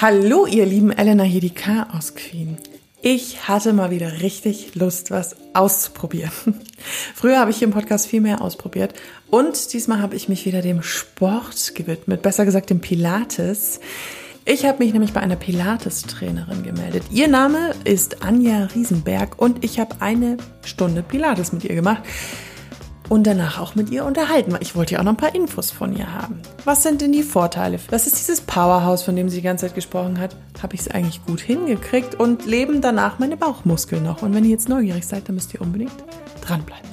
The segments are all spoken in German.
Hallo, ihr lieben Elena hier, die Chaos Queen. Ich hatte mal wieder richtig Lust, was auszuprobieren. Früher habe ich hier im Podcast viel mehr ausprobiert und diesmal habe ich mich wieder dem Sport gewidmet, besser gesagt dem Pilates. Ich habe mich nämlich bei einer Pilates-Trainerin gemeldet. Ihr Name ist Anja Riesenberg und ich habe eine Stunde Pilates mit ihr gemacht und danach auch mit ihr unterhalten, weil ich wollte ja auch noch ein paar Infos von ihr haben. Was sind denn die Vorteile? Was ist dieses Powerhouse, von dem sie die ganze Zeit gesprochen hat? Habe ich es eigentlich gut hingekriegt und leben danach meine Bauchmuskeln noch? Und wenn ihr jetzt neugierig seid, dann müsst ihr unbedingt dranbleiben.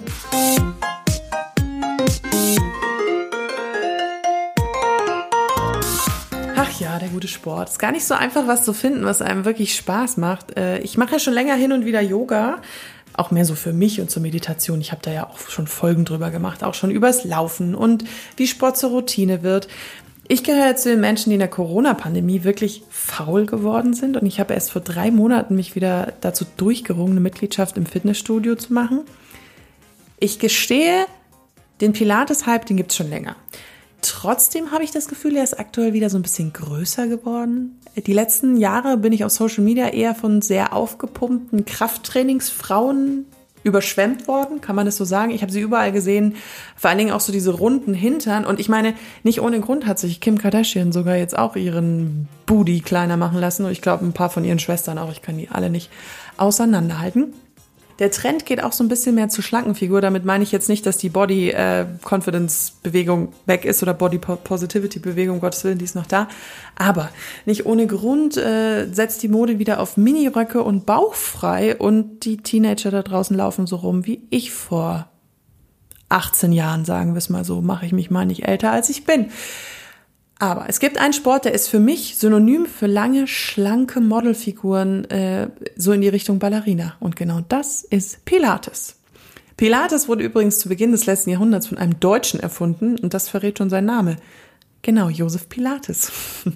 Ach ja, der gute Sport. Ist gar nicht so einfach, was zu finden, was einem wirklich Spaß macht. Äh, ich mache ja schon länger hin und wieder Yoga, auch mehr so für mich und zur Meditation. Ich habe da ja auch schon Folgen drüber gemacht, auch schon übers Laufen und wie Sport zur Routine wird. Ich gehöre zu den Menschen, die in der Corona-Pandemie wirklich faul geworden sind und ich habe erst vor drei Monaten mich wieder dazu durchgerungen, eine Mitgliedschaft im Fitnessstudio zu machen. Ich gestehe, den Pilates-Hype, den gibt es schon länger. Trotzdem habe ich das Gefühl, er ist aktuell wieder so ein bisschen größer geworden. Die letzten Jahre bin ich auf Social Media eher von sehr aufgepumpten Krafttrainingsfrauen überschwemmt worden, kann man das so sagen. Ich habe sie überall gesehen, vor allen Dingen auch so diese runden Hintern. Und ich meine, nicht ohne Grund hat sich Kim Kardashian sogar jetzt auch ihren Booty kleiner machen lassen. Und ich glaube, ein paar von ihren Schwestern auch. Ich kann die alle nicht auseinanderhalten. Der Trend geht auch so ein bisschen mehr zur schlanken Figur. Damit meine ich jetzt nicht, dass die Body äh, Confidence Bewegung weg ist oder Body Positivity Bewegung, Gottes Willen, die ist noch da. Aber nicht ohne Grund äh, setzt die Mode wieder auf Miniröcke und bauchfrei und die Teenager da draußen laufen so rum wie ich vor 18 Jahren, sagen wir es mal so. Mache ich mich mal nicht älter als ich bin. Aber es gibt einen Sport, der ist für mich synonym für lange, schlanke Modelfiguren, äh, so in die Richtung Ballerina. Und genau das ist Pilates. Pilates wurde übrigens zu Beginn des letzten Jahrhunderts von einem Deutschen erfunden und das verrät schon sein Name. Genau, Josef Pilates.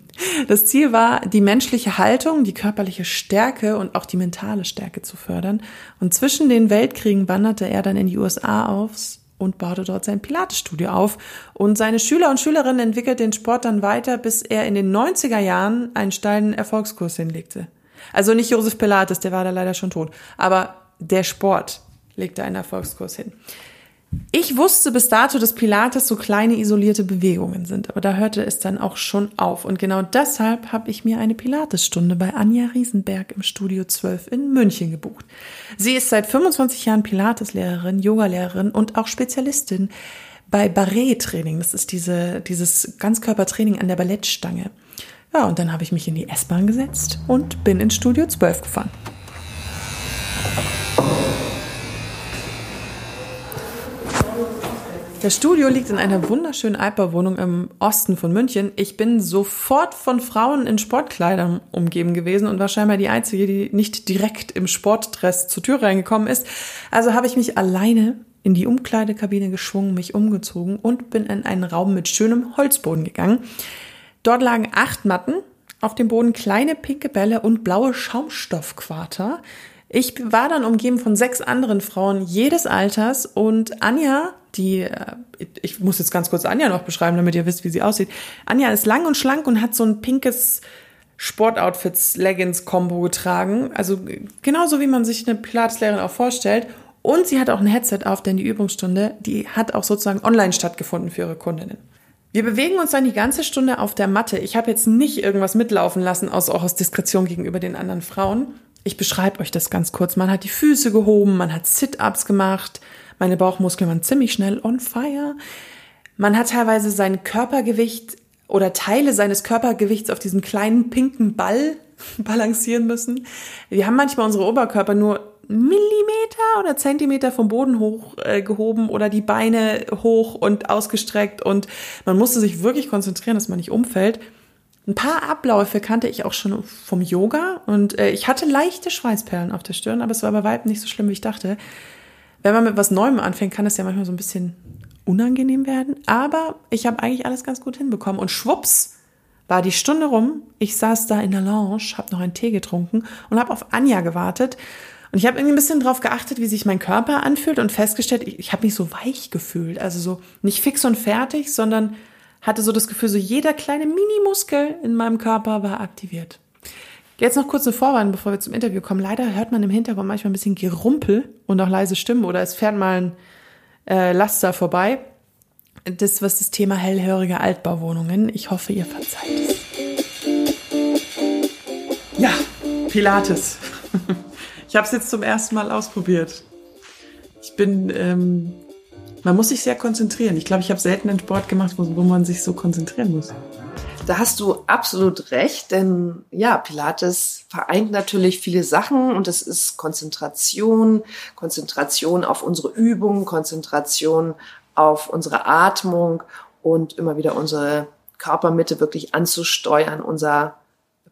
Das Ziel war, die menschliche Haltung, die körperliche Stärke und auch die mentale Stärke zu fördern. Und zwischen den Weltkriegen wanderte er dann in die USA aufs und baute dort sein Pilatesstudio auf. Und seine Schüler und Schülerinnen entwickelten den Sport dann weiter, bis er in den 90er Jahren einen steilen Erfolgskurs hinlegte. Also nicht Josef Pilates, der war da leider schon tot, aber der Sport legte einen Erfolgskurs hin. Ich wusste bis dato, dass Pilates so kleine isolierte Bewegungen sind, aber da hörte es dann auch schon auf. Und genau deshalb habe ich mir eine Pilatesstunde bei Anja Riesenberg im Studio 12 in München gebucht. Sie ist seit 25 Jahren Pilateslehrerin, Yogalehrerin und auch Spezialistin bei Barré-Training. Das ist diese, dieses Ganzkörpertraining an der Ballettstange. Ja, und dann habe ich mich in die S-Bahn gesetzt und bin ins Studio 12 gefahren. Das Studio liegt in einer wunderschönen Altbauwohnung im Osten von München. Ich bin sofort von Frauen in Sportkleidern umgeben gewesen und war scheinbar die Einzige, die nicht direkt im Sportdress zur Tür reingekommen ist. Also habe ich mich alleine in die Umkleidekabine geschwungen, mich umgezogen und bin in einen Raum mit schönem Holzboden gegangen. Dort lagen acht Matten, auf dem Boden kleine pinke Bälle und blaue Schaumstoffquater. Ich war dann umgeben von sechs anderen Frauen jedes Alters und Anja, die, äh, ich muss jetzt ganz kurz Anja noch beschreiben, damit ihr wisst, wie sie aussieht. Anja ist lang und schlank und hat so ein pinkes Sportoutfits Leggings Combo getragen, also genauso wie man sich eine Pilateslehrerin auch vorstellt. Und sie hat auch ein Headset auf, denn die Übungsstunde, die hat auch sozusagen online stattgefunden für ihre Kundinnen. Wir bewegen uns dann die ganze Stunde auf der Matte. Ich habe jetzt nicht irgendwas mitlaufen lassen, aus, auch aus Diskretion gegenüber den anderen Frauen. Ich beschreibe euch das ganz kurz. Man hat die Füße gehoben, man hat Sit-ups gemacht, meine Bauchmuskeln waren ziemlich schnell on fire. Man hat teilweise sein Körpergewicht oder Teile seines Körpergewichts auf diesem kleinen pinken Ball balancieren müssen. Wir haben manchmal unsere Oberkörper nur Millimeter oder Zentimeter vom Boden hoch äh, oder die Beine hoch und ausgestreckt und man musste sich wirklich konzentrieren, dass man nicht umfällt. Ein paar Abläufe kannte ich auch schon vom Yoga und äh, ich hatte leichte Schweißperlen auf der Stirn, aber es war bei weitem nicht so schlimm, wie ich dachte. Wenn man mit was Neuem anfängt, kann es ja manchmal so ein bisschen unangenehm werden, aber ich habe eigentlich alles ganz gut hinbekommen und schwupps war die Stunde rum. Ich saß da in der Lounge, habe noch einen Tee getrunken und habe auf Anja gewartet. Und ich habe irgendwie ein bisschen drauf geachtet, wie sich mein Körper anfühlt und festgestellt, ich, ich habe mich so weich gefühlt. Also so nicht fix und fertig, sondern hatte so das Gefühl, so jeder kleine Minimuskel in meinem Körper war aktiviert. Jetzt noch kurz eine Vorwarnung, bevor wir zum Interview kommen. Leider hört man im Hintergrund manchmal ein bisschen Gerumpel und auch leise Stimmen oder es fährt mal ein äh, Laster vorbei. Das was das Thema hellhörige Altbauwohnungen. Ich hoffe, ihr verzeiht es. Ja, Pilates. Ich habe es jetzt zum ersten Mal ausprobiert. Ich bin, ähm, man muss sich sehr konzentrieren. Ich glaube, ich habe selten einen Sport gemacht, wo, wo man sich so konzentrieren muss. Da hast du absolut recht, denn ja, Pilates vereint natürlich viele Sachen und es ist Konzentration, Konzentration auf unsere Übung, Konzentration auf unsere Atmung und immer wieder unsere Körpermitte wirklich anzusteuern, unser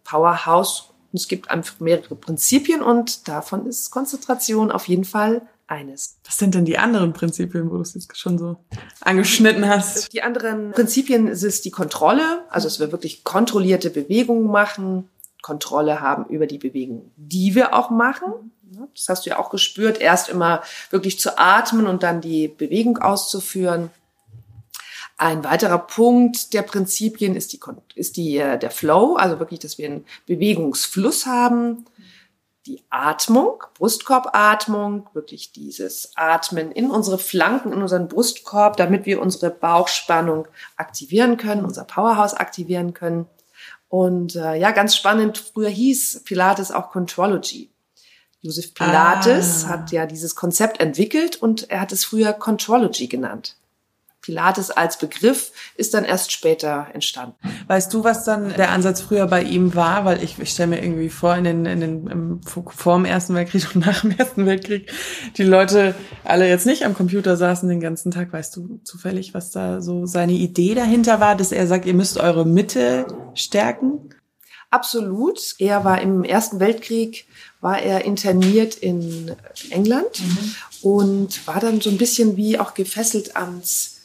Powerhouse. Es gibt einfach mehrere Prinzipien und davon ist Konzentration auf jeden Fall eines. Was sind denn die anderen Prinzipien, wo du es jetzt schon so angeschnitten hast? Die anderen Prinzipien ist die Kontrolle, also dass wir wirklich kontrollierte Bewegungen machen, Kontrolle haben über die Bewegungen, die wir auch machen. Das hast du ja auch gespürt, erst immer wirklich zu atmen und dann die Bewegung auszuführen. Ein weiterer Punkt der Prinzipien ist, die, ist die, äh, der Flow, also wirklich, dass wir einen Bewegungsfluss haben. Die Atmung, Brustkorbatmung, wirklich dieses Atmen in unsere Flanken, in unseren Brustkorb, damit wir unsere Bauchspannung aktivieren können, unser Powerhouse aktivieren können. Und äh, ja, ganz spannend, früher hieß Pilates auch Contrology. Josef Pilates ah. hat ja dieses Konzept entwickelt und er hat es früher Contrology genannt. Pilates als Begriff ist dann erst später entstanden. Weißt du, was dann der Ansatz früher bei ihm war? Weil ich, ich stelle mir irgendwie vor, in den, in den, im, vor dem Ersten Weltkrieg und nach dem Ersten Weltkrieg, die Leute alle jetzt nicht am Computer saßen den ganzen Tag. Weißt du zufällig, was da so seine Idee dahinter war, dass er sagt, ihr müsst eure Mitte stärken? Absolut. Er war im Ersten Weltkrieg, war er interniert in England mhm. und war dann so ein bisschen wie auch gefesselt ans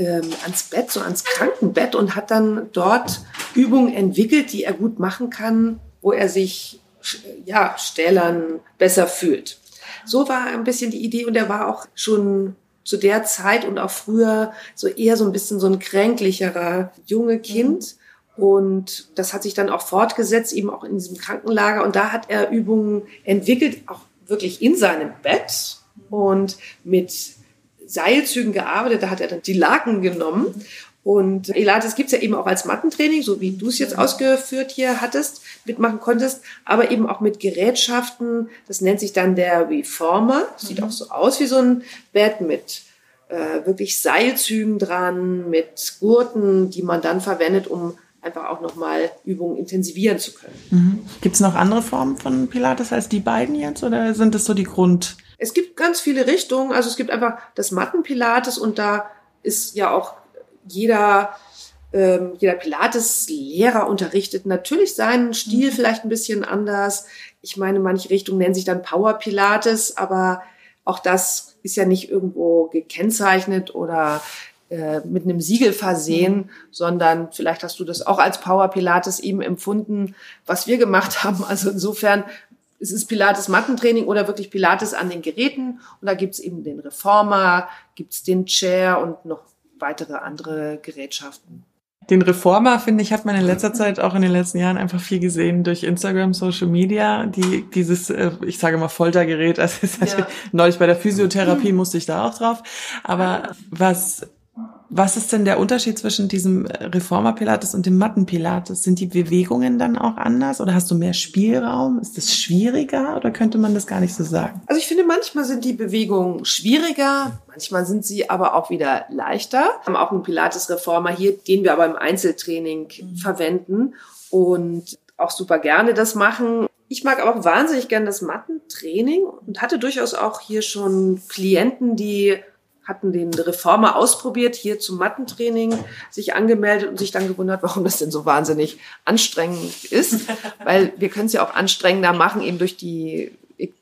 ähm, ans Bett, so ans Krankenbett und hat dann dort Übungen entwickelt, die er gut machen kann, wo er sich ja, stählern besser fühlt. So war ein bisschen die Idee und er war auch schon zu der Zeit und auch früher so eher so ein bisschen so ein kränklicherer junge Kind. Und das hat sich dann auch fortgesetzt, eben auch in diesem Krankenlager. Und da hat er Übungen entwickelt, auch wirklich in seinem Bett und mit Seilzügen gearbeitet, da hat er dann die Laken genommen. Und Elates gibt's ja eben auch als Mattentraining, so wie du es jetzt ausgeführt hier hattest, mitmachen konntest, aber eben auch mit Gerätschaften. Das nennt sich dann der Reformer. Sieht mhm. auch so aus wie so ein Bett mit äh, wirklich Seilzügen dran, mit Gurten, die man dann verwendet, um einfach auch nochmal Übungen intensivieren zu können. Mhm. Gibt's noch andere Formen von Pilates als die beiden jetzt oder sind das so die Grund? Es gibt ganz viele Richtungen. Also es gibt einfach das Mattenpilates und da ist ja auch jeder, ähm, jeder Pilates-Lehrer unterrichtet natürlich seinen Stil mhm. vielleicht ein bisschen anders. Ich meine, manche Richtungen nennen sich dann Power Pilates, aber auch das ist ja nicht irgendwo gekennzeichnet oder äh, mit einem Siegel versehen, mhm. sondern vielleicht hast du das auch als Power Pilates eben empfunden, was wir gemacht haben. Also insofern es ist Pilates Mattentraining oder wirklich Pilates an den Geräten. Und da gibt's eben den Reformer, gibt's den Chair und noch weitere andere Gerätschaften. Den Reformer, finde ich, hat man in letzter Zeit auch in den letzten Jahren einfach viel gesehen durch Instagram, Social Media, die dieses, äh, ich sage mal Foltergerät, also ja. neulich bei der Physiotherapie musste ich da auch drauf. Aber was was ist denn der Unterschied zwischen diesem Reformer-Pilates und dem Matten-Pilates? Sind die Bewegungen dann auch anders oder hast du mehr Spielraum? Ist es schwieriger oder könnte man das gar nicht so sagen? Also ich finde, manchmal sind die Bewegungen schwieriger, manchmal sind sie aber auch wieder leichter. Wir haben auch einen Pilates-Reformer hier, den wir aber im Einzeltraining mhm. verwenden und auch super gerne das machen. Ich mag aber auch wahnsinnig gerne das Mattentraining und hatte durchaus auch hier schon Klienten, die hatten den Reformer ausprobiert, hier zum Mattentraining sich angemeldet und sich dann gewundert, warum das denn so wahnsinnig anstrengend ist. Weil wir können es ja auch anstrengender machen, eben durch die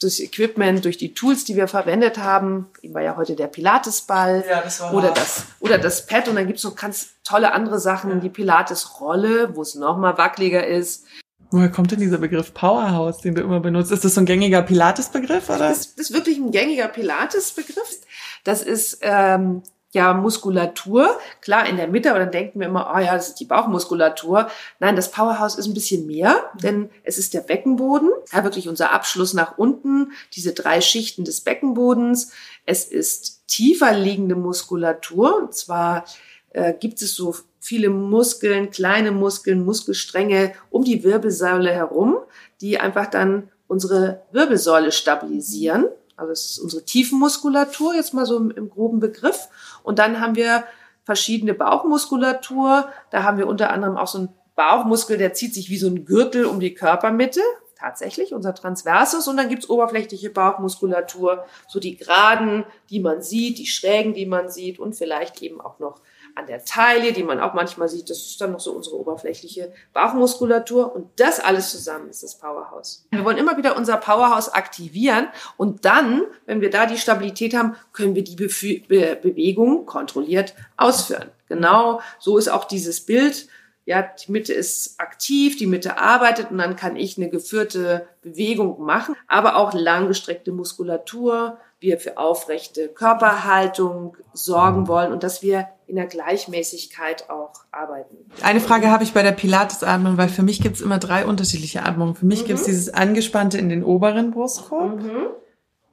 das Equipment, durch die Tools, die wir verwendet haben. Eben war ja heute der Pilatesball ja, das oder das oder das Pad und dann gibt's noch ganz tolle andere Sachen, die Pilatesrolle, wo es noch mal wackeliger ist. Woher kommt denn dieser Begriff Powerhouse, den du immer benutzt? Ist das so ein gängiger Pilates-Begriff, oder? Das ist wirklich ein gängiger Pilates-Begriff. Das ist ähm, ja Muskulatur. Klar, in der Mitte, aber dann denken wir immer, oh ja, das ist die Bauchmuskulatur. Nein, das Powerhouse ist ein bisschen mehr, denn es ist der Beckenboden, ja, wirklich unser Abschluss nach unten, diese drei Schichten des Beckenbodens. Es ist tiefer liegende Muskulatur, und zwar äh, gibt es so viele Muskeln, kleine Muskeln, Muskelstränge um die Wirbelsäule herum, die einfach dann unsere Wirbelsäule stabilisieren. Also das ist unsere Tiefenmuskulatur, jetzt mal so im, im groben Begriff. Und dann haben wir verschiedene Bauchmuskulatur. Da haben wir unter anderem auch so einen Bauchmuskel, der zieht sich wie so ein Gürtel um die Körpermitte. Tatsächlich, unser Transversus. Und dann gibt's oberflächliche Bauchmuskulatur, so die Geraden, die man sieht, die Schrägen, die man sieht und vielleicht eben auch noch an der Taille, die man auch manchmal sieht. Das ist dann noch so unsere oberflächliche Bauchmuskulatur. Und das alles zusammen ist das Powerhouse. Wir wollen immer wieder unser Powerhouse aktivieren. Und dann, wenn wir da die Stabilität haben, können wir die Be Be Bewegung kontrolliert ausführen. Genau so ist auch dieses Bild. Ja, die Mitte ist aktiv, die Mitte arbeitet und dann kann ich eine geführte Bewegung machen, aber auch langgestreckte Muskulatur, wir für aufrechte Körperhaltung sorgen wollen und dass wir in der Gleichmäßigkeit auch arbeiten. Eine Frage habe ich bei der Pilates-Atmung, weil für mich gibt es immer drei unterschiedliche Atmungen. Für mich mhm. gibt es dieses angespannte in den oberen Brustkorb. Mhm.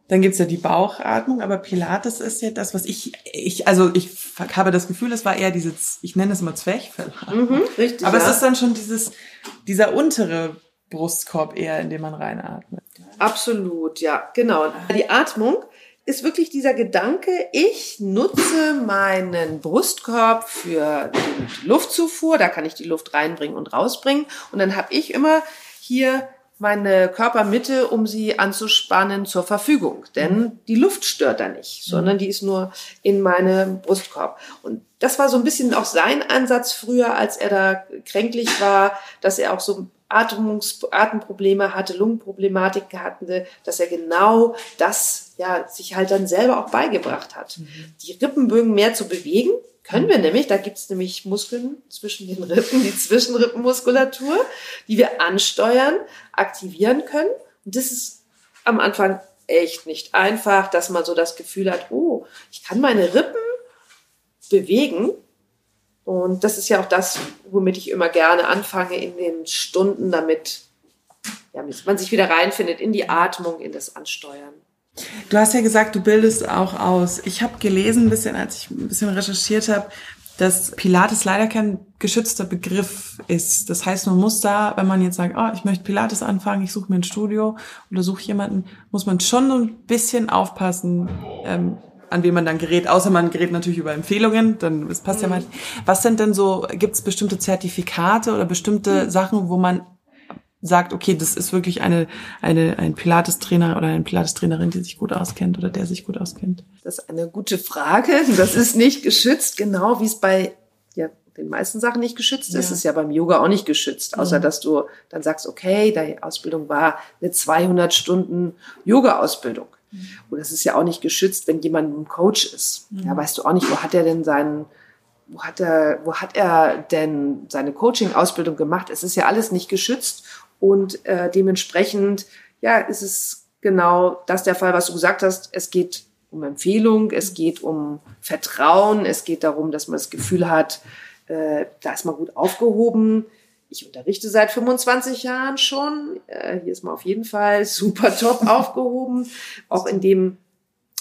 Dann gibt's ja die Bauchatmung, aber Pilates ist ja das, was ich, ich, also ich habe das Gefühl, es war eher diese, ich nenne es immer Zwerchfell. Mhm, richtig. Aber ja. es ist dann schon dieses, dieser untere Brustkorb eher, in dem man reinatmet. Absolut, ja, genau. Die Atmung ist wirklich dieser Gedanke, ich nutze meinen Brustkorb für die Luftzufuhr, da kann ich die Luft reinbringen und rausbringen und dann habe ich immer hier meine Körpermitte, um sie anzuspannen, zur Verfügung. Denn mhm. die Luft stört da nicht, sondern die ist nur in meinem Brustkorb. Und das war so ein bisschen auch sein Ansatz früher, als er da kränklich war, dass er auch so Atmungs Atemprobleme hatte, Lungenproblematik hatte, dass er genau das ja sich halt dann selber auch beigebracht hat. Mhm. Die Rippenbögen mehr zu bewegen, können wir nämlich, da gibt's nämlich Muskeln zwischen den Rippen, die Zwischenrippenmuskulatur, die wir ansteuern, aktivieren können. Und das ist am Anfang echt nicht einfach, dass man so das Gefühl hat, oh, ich kann meine Rippen bewegen, und das ist ja auch das, womit ich immer gerne anfange in den Stunden, damit ja, man sich wieder reinfindet in die Atmung, in das Ansteuern. Du hast ja gesagt, du bildest auch aus. Ich habe gelesen, ein bisschen, als ich ein bisschen recherchiert habe, dass Pilates leider kein geschützter Begriff ist. Das heißt, man muss da, wenn man jetzt sagt, oh, ich möchte Pilates anfangen, ich suche mir ein Studio oder suche jemanden, muss man schon ein bisschen aufpassen, ähm, an wen man dann gerät, außer man gerät natürlich über Empfehlungen, dann das passt mhm. ja mal. Was sind denn so, gibt es bestimmte Zertifikate oder bestimmte mhm. Sachen, wo man sagt, okay, das ist wirklich eine, eine, ein Pilates-Trainer oder eine Pilates-Trainerin, die sich gut auskennt oder der sich gut auskennt? Das ist eine gute Frage. Das ist nicht geschützt, genau wie es bei ja, den meisten Sachen nicht geschützt ja. ist. Es ist ja beim Yoga auch nicht geschützt, außer ja. dass du dann sagst, okay, deine Ausbildung war eine 200 Stunden Yoga-Ausbildung. Mhm. Und das ist ja auch nicht geschützt, wenn jemand ein Coach ist. Mhm. Ja, weißt du auch nicht, wo hat er denn seinen, wo hat er, wo hat er denn seine Coaching-Ausbildung gemacht? Es ist ja alles nicht geschützt und äh, dementsprechend, ja, ist es genau das der Fall, was du gesagt hast. Es geht um Empfehlung, es geht um Vertrauen, es geht darum, dass man das Gefühl hat, äh, da ist man gut aufgehoben ich unterrichte seit 25 Jahren schon. Äh, hier ist man auf jeden Fall super top aufgehoben. Auch in dem,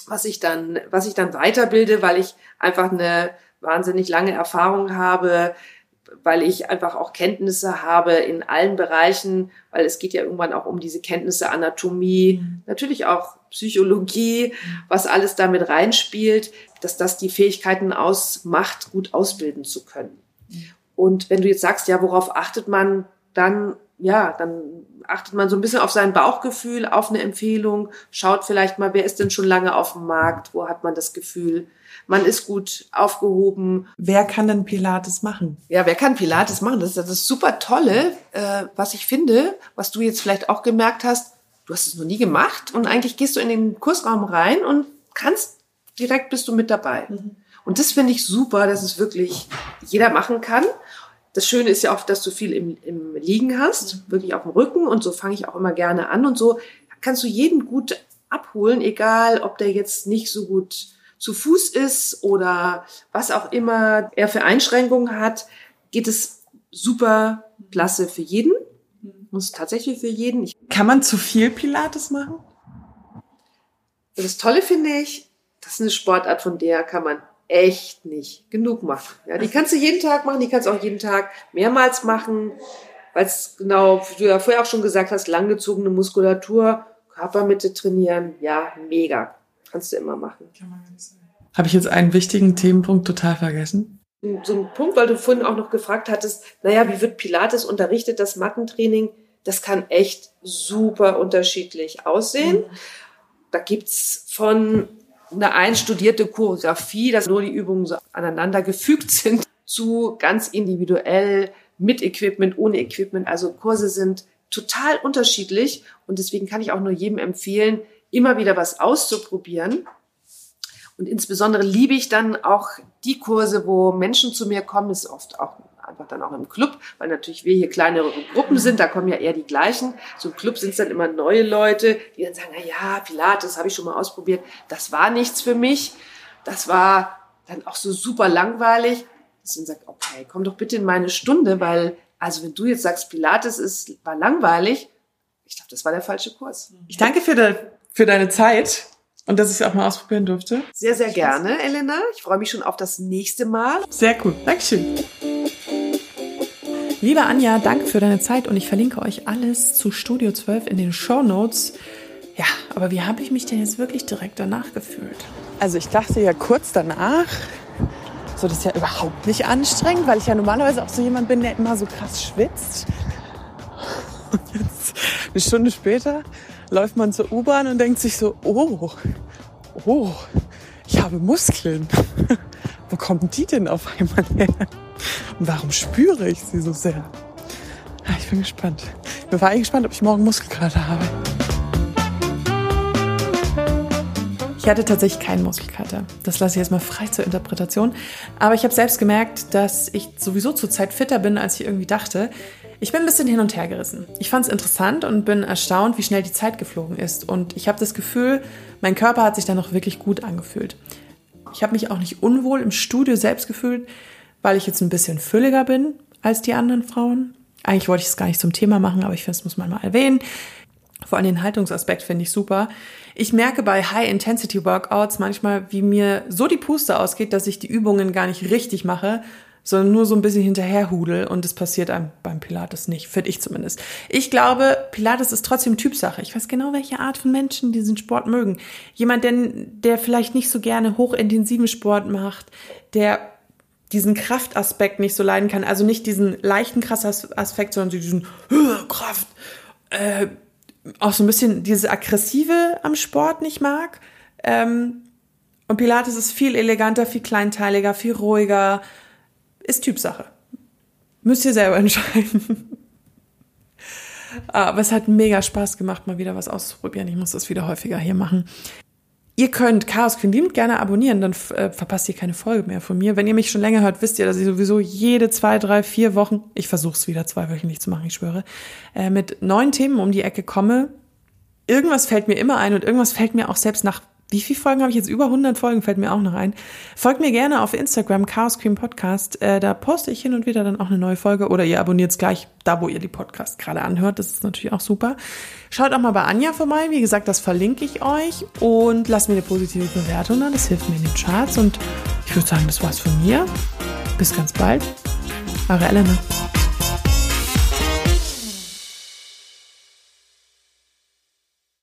was ich dann, was ich dann weiterbilde, weil ich einfach eine wahnsinnig lange Erfahrung habe, weil ich einfach auch Kenntnisse habe in allen Bereichen, weil es geht ja irgendwann auch um diese Kenntnisse Anatomie, mhm. natürlich auch Psychologie, was alles damit reinspielt, dass das die Fähigkeiten ausmacht, gut ausbilden zu können. Und wenn du jetzt sagst, ja, worauf achtet man, dann, ja, dann achtet man so ein bisschen auf sein Bauchgefühl, auf eine Empfehlung, schaut vielleicht mal, wer ist denn schon lange auf dem Markt, wo hat man das Gefühl, man ist gut aufgehoben. Wer kann denn Pilates machen? Ja, wer kann Pilates machen? Das ist das super Tolle, äh, was ich finde, was du jetzt vielleicht auch gemerkt hast. Du hast es noch nie gemacht und eigentlich gehst du in den Kursraum rein und kannst direkt bist du mit dabei. Mhm. Und das finde ich super, dass es wirklich jeder machen kann. Das Schöne ist ja auch, dass du viel im, im Liegen hast, mhm. wirklich auf dem Rücken. Und so fange ich auch immer gerne an. Und so kannst du jeden gut abholen, egal ob der jetzt nicht so gut zu Fuß ist oder was auch immer er für Einschränkungen hat, geht es super klasse für jeden. Muss tatsächlich für jeden. Ich Kann man zu viel Pilates machen? das Tolle finde ich, das ist eine Sportart, von der kann man echt nicht genug machen. Ja, die kannst du jeden Tag machen, die kannst du auch jeden Tag mehrmals machen, weil es genau, wie du ja vorher auch schon gesagt hast, langgezogene Muskulatur, Körpermitte trainieren, ja, mega. Kannst du immer machen. Habe ich jetzt einen wichtigen Themenpunkt total vergessen? So ein Punkt, weil du vorhin auch noch gefragt hattest, naja, wie wird Pilates unterrichtet, das Mattentraining? Das kann echt super unterschiedlich aussehen. Mhm. Da gibt's von eine einstudierte Choreografie, dass nur die Übungen so aneinander gefügt sind, zu ganz individuell mit Equipment, ohne Equipment. Also Kurse sind total unterschiedlich und deswegen kann ich auch nur jedem empfehlen, immer wieder was auszuprobieren. Und insbesondere liebe ich dann auch die Kurse, wo Menschen zu mir kommen, ist oft auch einfach dann auch im Club, weil natürlich wir hier kleinere Gruppen sind, da kommen ja eher die gleichen. So im Club sind es dann immer neue Leute, die dann sagen, na ja, Pilates habe ich schon mal ausprobiert, das war nichts für mich. Das war dann auch so super langweilig. Deswegen sagt, okay, komm doch bitte in meine Stunde, weil, also wenn du jetzt sagst, Pilates ist, war langweilig, ich glaube, das war der falsche Kurs. Ich danke für, de, für deine Zeit. Und dass ich es auch mal ausprobieren durfte. Sehr, sehr gerne, Elena. Ich freue mich schon auf das nächste Mal. Sehr cool. Dankeschön. Liebe Anja, danke für deine Zeit und ich verlinke euch alles zu Studio 12 in den Show Notes. Ja, aber wie habe ich mich denn jetzt wirklich direkt danach gefühlt? Also ich dachte ja kurz danach, so das ist ja überhaupt nicht anstrengend, weil ich ja normalerweise auch so jemand bin, der immer so krass schwitzt. Und jetzt, eine Stunde später, läuft man zur U-Bahn und denkt sich so, oh, oh, ich habe Muskeln. Wo kommen die denn auf einmal her? Und warum spüre ich sie so sehr? Ich bin gespannt. Ich vor allem gespannt, ob ich morgen Muskelkater habe. Ich hatte tatsächlich keinen Muskelkater. Das lasse ich jetzt mal frei zur Interpretation. Aber ich habe selbst gemerkt, dass ich sowieso zurzeit fitter bin, als ich irgendwie dachte. Ich bin ein bisschen hin und her gerissen. Ich fand es interessant und bin erstaunt, wie schnell die Zeit geflogen ist. Und ich habe das Gefühl, mein Körper hat sich da noch wirklich gut angefühlt. Ich habe mich auch nicht unwohl im Studio selbst gefühlt, weil ich jetzt ein bisschen fülliger bin als die anderen Frauen. Eigentlich wollte ich es gar nicht zum Thema machen, aber ich finde, es muss man mal erwähnen. Vor allem den Haltungsaspekt finde ich super. Ich merke bei High-Intensity-Workouts manchmal, wie mir so die Puste ausgeht, dass ich die Übungen gar nicht richtig mache, sondern nur so ein bisschen hinterherhudel und das passiert einem beim Pilates nicht, finde ich zumindest. Ich glaube, Pilates ist trotzdem Typsache. Ich weiß genau, welche Art von Menschen diesen Sport mögen. Jemand, der, der vielleicht nicht so gerne hochintensiven Sport macht, der diesen Kraftaspekt nicht so leiden kann, also nicht diesen leichten Kraftaspekt, sondern diesen Kraft, äh, auch so ein bisschen dieses aggressive am Sport nicht mag. Ähm, und Pilates ist viel eleganter, viel kleinteiliger, viel ruhiger, ist Typsache. Müsst ihr selber entscheiden. Aber es hat mega Spaß gemacht, mal wieder was auszuprobieren. Ich muss das wieder häufiger hier machen. Ihr könnt Chaos Queen liebend gerne abonnieren, dann äh, verpasst ihr keine Folge mehr von mir. Wenn ihr mich schon länger hört, wisst ihr, dass ich sowieso jede zwei, drei, vier Wochen, ich versuche es wieder zweiwöchentlich zu machen, ich schwöre, äh, mit neuen Themen um die Ecke komme. Irgendwas fällt mir immer ein und irgendwas fällt mir auch selbst nach wie viele Folgen habe ich jetzt? Über 100 Folgen fällt mir auch noch ein. Folgt mir gerne auf Instagram, Chaos Cream Podcast. Äh, da poste ich hin und wieder dann auch eine neue Folge. Oder ihr abonniert es gleich da, wo ihr die Podcast gerade anhört. Das ist natürlich auch super. Schaut auch mal bei Anja vorbei. Wie gesagt, das verlinke ich euch. Und lasst mir eine positive Bewertung da. Das hilft mir in den Charts. Und ich würde sagen, das war's von mir. Bis ganz bald. Eure Elena.